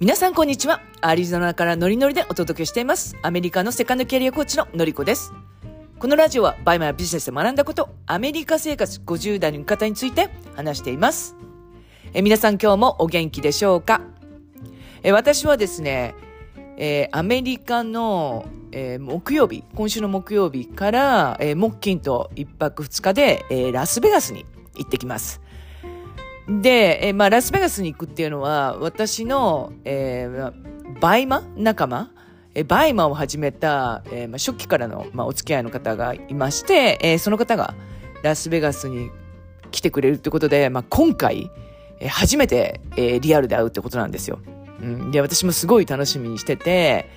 皆さんこんにちは。アリゾナからノリノリでお届けしています。アメリカのセカンドキャリアコーチののりこです。このラジオはバイマやビジネスで学んだこと、アメリカ生活50代の方について話しています。え皆さん今日もお元気でしょうか？え私はですね、えーアメリカの、えー木曜日、今週の木曜日から、えー木金と一泊二日で、えーラスベガスに行ってきます。で、えまあ、ラスベガスに行くっていうのは、私の、えーバイマ？仲間、えバイマを始めた、えーまあ、初期からの、まあ、お付き合いの方がいまして、えーその方がラスベガスに来てくれるってことで、まあ、今回、え初めて、えリアルで会うってことなんですよ。うん、で、私もすごい楽しみにしてて、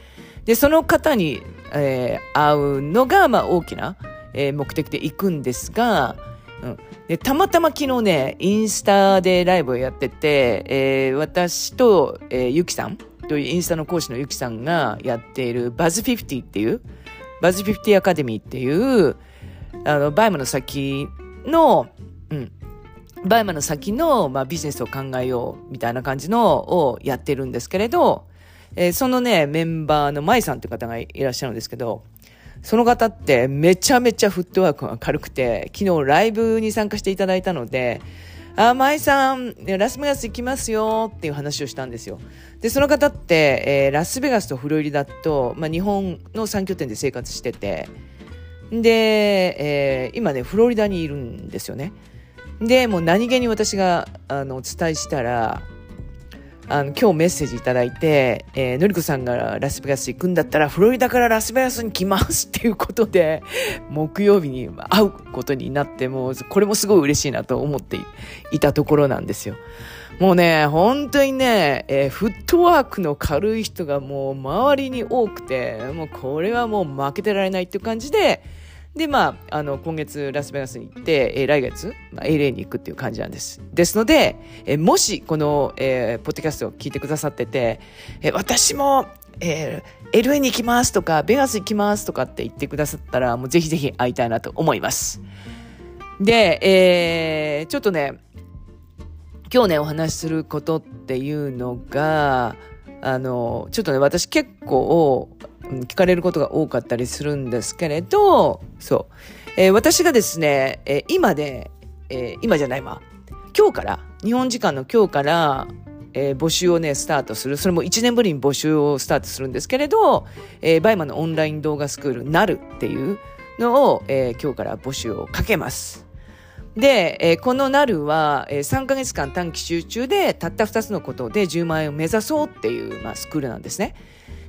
で、その方に、え会うのが、まあ、大きな、え目的で行くんですが、うん。で、たまたま昨日ね、インスタでライブをやってて、えー私と、えーゆきさんというインスタの講師のゆきさんがやっているバズ50っていう、バズ50アカデミーっていう、あの、バイマの先の、うん、バイマの先の、まあ、ビジネスを考えようみたいな感じのをやってるんですけれど、えーそのね、メンバーの舞さんという方がいらっしゃるんですけど、その方ってめちゃめちゃフットワークが軽くて、昨日ライブに参加していただいたので、あ、舞さん、ラスベガス行きますよっていう話をしたんですよ。で、その方って、えーラスベガスとフロリダと、まあ、日本の3拠点で生活してて、で、えー今ね、フロリダにいるんですよね。で、もう何気に私が、あの、お伝えしたら、あの、今日メッセージいただいて、えーのりこさんがラスベガス行くんだったら、フロリダからラスベガスに来ますっていうことで、木曜日に会うことになって、もう、これもすごい嬉しいなと思っていたところなんですよ。もうね、本当にね、えーフットワークの軽い人がもう周りに多くて、もうこれはもう負けてられないっていう感じで、で、まあ、あの、今月ラスベガスに行って、えー来月、まあ、LA に行くっていう感じなんです。ですので、えーもし、この、えーポッドキャストを聞いてくださってて、えー私も、えー LA に行きますとか、ベガス行きますとかって言ってくださったら、もうぜひぜひ会いたいなと思います。で、えーちょっとね、今日ね、お話しすることっていうのが、あの、ちょっとね、私結構、聞かれることが多かったりするんですけれど、そう。えー私がですね、えー今で、えー今じゃないわ。今日から、日本時間の今日から、えー募集をね、スタートする。それも1年ぶりに募集をスタートするんですけれど、えーバイマのオンライン動画スクール、なるっていうのを、えー今日から募集をかけます。で、えーこのなるは、えー3ヶ月間短期集中でたった2つのことで10万円を目指そうっていう、まあ、スクールなんですね。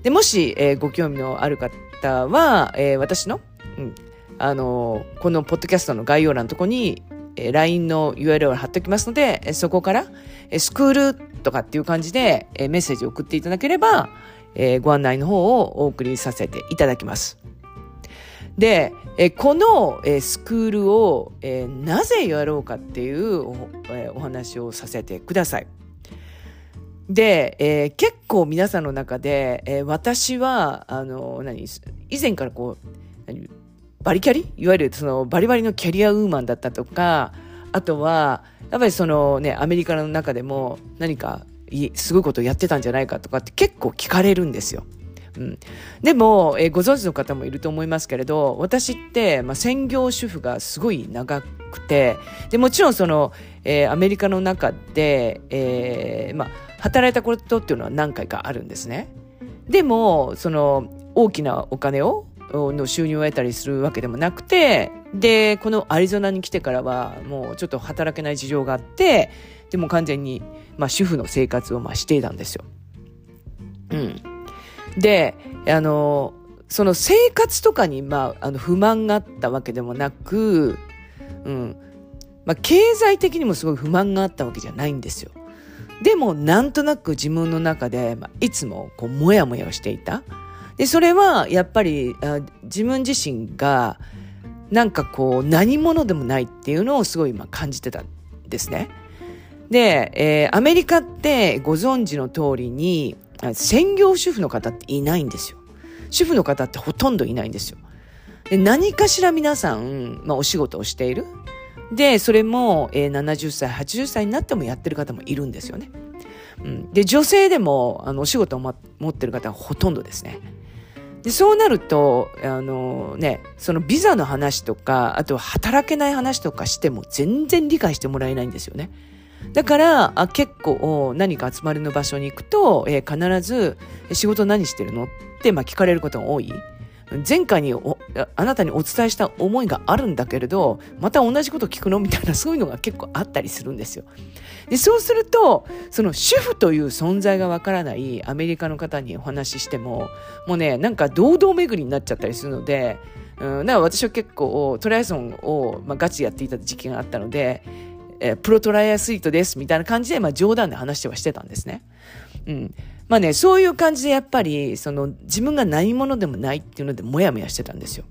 で、もし、えーご興味のある方は、えー私の、うん、あのーこのポッドキャストの概要欄のとこに、えー LINE の URL を貼っておきますので、えーそこから、えースクールとかっていう感じで、えーメッセージを送っていただければ、えーご案内の方をお送りさせていただきます。で、えーこの、えースクールを、えーなぜやろうかっていうお,、えーお話をさせてください。で、えー結構皆さんの中で、えー私は、あの、何、以前からこう、何バリキャリ？いわゆるそのバリバリのキャリアウーマンだったとか、あとは、やっぱりそのね、アメリカの中でも何かすごいことをやってたんじゃないかとかって結構聞かれるんですよ。うん、でも、えーご存知の方もいると思いますけれど私って、まあ、専業主婦がすごい長くてでもちろんその、えーアメリカの中で、えーまあ、働いたことっていうのは何回かあるんですねでもその大きなお金をの収入を得たりするわけでもなくてでこのアリゾナに来てからはもうちょっと働けない事情があってでも完全に、まあ、主婦の生活をまあしていたんですよ。うんで、あの、その生活とかに、まあ、あの、不満があったわけでもなく、うん。まあ、経済的にもすごい不満があったわけじゃないんですよ。でも、なんとなく自分の中で、まあ、いつも、こう、もやもやをしていた。で、それは、やっぱり、あ自分自身が、なんかこう、何者でもないっていうのをすごい今感じてたんですね。で、えーアメリカってご存知の通りに、専業主婦の方っていないんですよ。主婦の方ってほとんどいないんですよ。で何かしら皆さん、まあ、お仕事をしている。で、それも、えー70歳、80歳になってもやってる方もいるんですよね。うん、で、女性でも、あの、お仕事を、ま、持ってる方はほとんどですね。で、そうなると、あのね、そのビザの話とか、あとは働けない話とかしても全然理解してもらえないんですよね。だから、あ結構何か集まりの場所に行くと、えー、必ず仕事何してるの？って、まあ、聞かれることが多い。前回にあなたにお伝えした思いがあるんだけれど、また同じこと聞くの？みたいなそういうのが結構あったりするんですよ。で、そうすると、その主婦という存在がわからないアメリカの方にお話ししても、もうね、なんか堂々巡りになっちゃったりするので、うん、だから私は結構トライアソンを、まあ、ガチやっていた時期があったので、えー、プロトライアスイートですみたいな感じで、まあ、冗談で話してはしてたんですね。うん。まあね、そういう感じでやっぱり、その自分が何者でもないっていうのでもやもやしてたんですよ。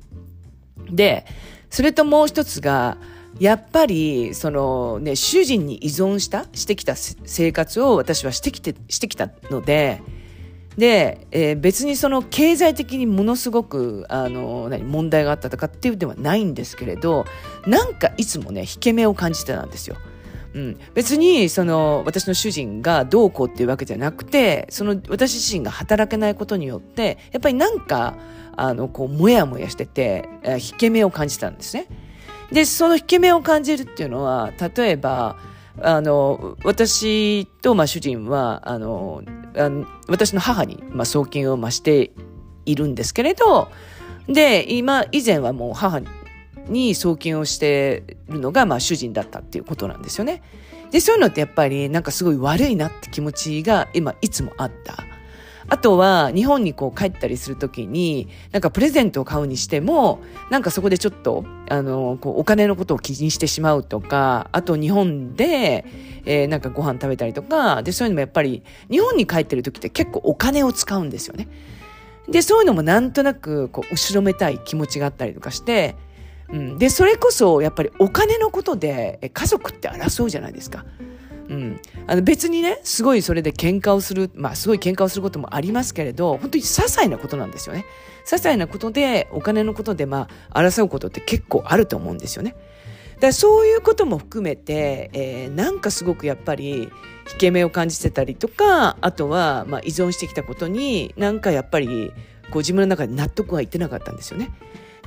で、それともう一つが、やっぱり、そのね、主人に依存した、してきた生活を私はしてきて、してきたので、で、えー、別にその経済的にものすごく、あの、何、問題があったとかっていうではないんですけれど、なんかいつもね、引け目を感じてたんですよ。うん、別にその私の主人がどうこうっていうわけじゃなくてその私自身が働けないことによってやっぱりなんかあのこうもやもやしてて引け目を感じたんですね。でその引け目を感じるっていうのは例えばあの私とまあ主人はあのあの私の母にまあ送金を増しているんですけれどで今以前はもう母にに送金をしてるのが、まあ主人だったっていうことなんですよね。で、そういうのってやっぱりなんかすごい悪いなって気持ちが今いつもあった。あとは日本にこう帰ったりするときになんかプレゼントを買うにしてもなんかそこでちょっとあのこうお金のことを気にしてしまうとかあと日本で、えー、なんかご飯食べたりとかでそういうのもやっぱり日本に帰ってる時って結構お金を使うんですよね。でそういうのもなんとなくこう後ろめたい気持ちがあったりとかしてうん、でそれこそやっぱりお金のことで家族って争うじゃないですか。うん、あの別にねすごいそれで喧嘩をするまあすごい喧嘩をすることもありますけれど本当に些細なことなんですよね。些細なことでお金のことでまあ争うことって結構あると思うんですよね。だからそういうことも含めて、えー、なんかすごくやっぱり引け目を感じてたりとかあとはまあ依存してきたことになんかやっぱりこう自分の中で納得がいってなかったんですよね。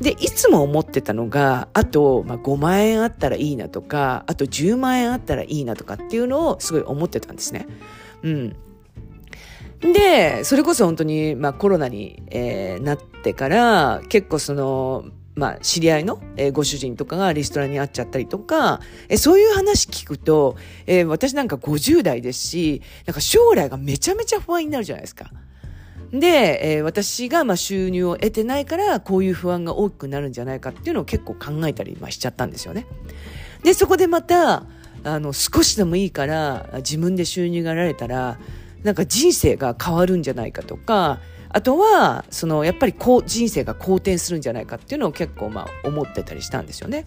で、いつも思ってたのが、あと、まあ、5万円あったらいいなとか、あと10万円あったらいいなとかっていうのをすごい思ってたんですね。うん。で、それこそ本当に、まあ、コロナに、えー、なってから、結構その、まあ、知り合いの、えー、ご主人とかがリストラに会っちゃったりとか、えー、そういう話聞くと、えー、私なんか50代ですし、なんか将来がめちゃめちゃ不安になるじゃないですか。で、えー、私がまあ収入を得てないからこういう不安が大きくなるんじゃないかっていうのを結構考えたりしちゃったんですよね。で、そこでまた、あの、少しでもいいから自分で収入が得られたら、なんか人生が変わるんじゃないかとか、あとは、その、やっぱりこう、人生が好転するんじゃないかっていうのを結構まあ思ってたりしたんですよね。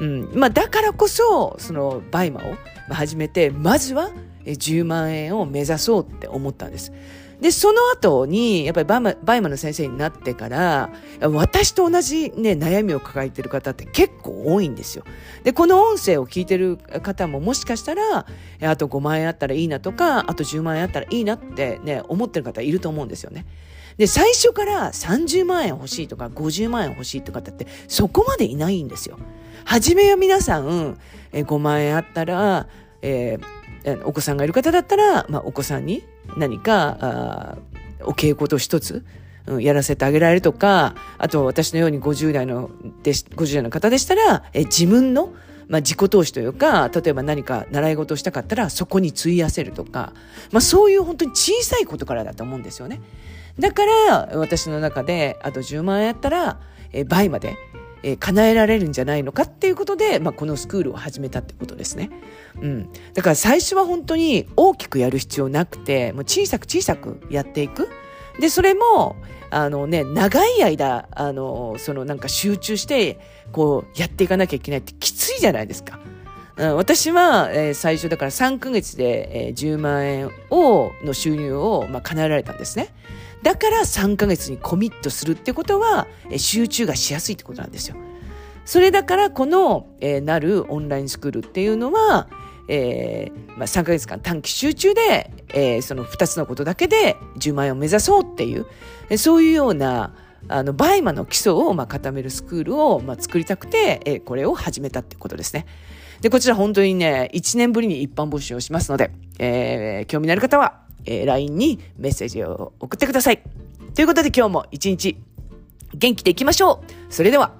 うん。まあだからこそ、その、バイマを始めて、まずは10万円を目指そうって思ったんです。で、その後に、やっぱりバイマバイマの先生になってから、私と同じね、悩みを抱えてる方って結構多いんですよ。で、この音声を聞いてる方ももしかしたら、あと5万円あったらいいなとか、あと10万円あったらいいなってね、思ってる方いると思うんですよね。で、最初から30万円欲しいとか50万円欲しいとかって、そこまでいないんですよ。はじめは皆さん、え5万円あったら、えー、お子さんがいる方だったら、まあ、お子さんに何か、お稽古と一つ、うん、やらせてあげられるとか、あと私のように50代ので50代の方でしたら、え自分の、まあ、自己投資というか、例えば何か習い事をしたかったらそこに費やせるとか、まあそういう本当に小さいことからだと思うんですよね。だから私の中であと10万円やったら、え倍まで、えー、叶えられるんじゃないのかっていうことで、まあ、このスクールを始めたってことですね。うん。だから最初は本当に大きくやる必要なくて、もう小さく小さくやっていく。で、それも、あのね、長い間、あの、そのなんか集中して、こう、やっていかなきゃいけないってきついじゃないですか。うん、私は、えー、最初だから3ヶ月で、えー、10万円を、の収入を、まあ、叶えられたんですね。だから3ヶ月にコミットするってことは、集中がしやすいってことなんですよ。それだからこの、えー、なるオンラインスクールっていうのは、えー、まあ、3ヶ月間短期集中で、えー、その2つのことだけで10万円を目指そうっていう、そういうような、あの、バイマの基礎を、まあ、固めるスクールを、まあ、作りたくて、えー、これを始めたってことですね。で、こちら本当にね、1年ぶりに一般募集をしますので、えー、興味のある方は、えー、LINE にメッセージを送ってください。ということで今日も一日元気でいきましょうそれでは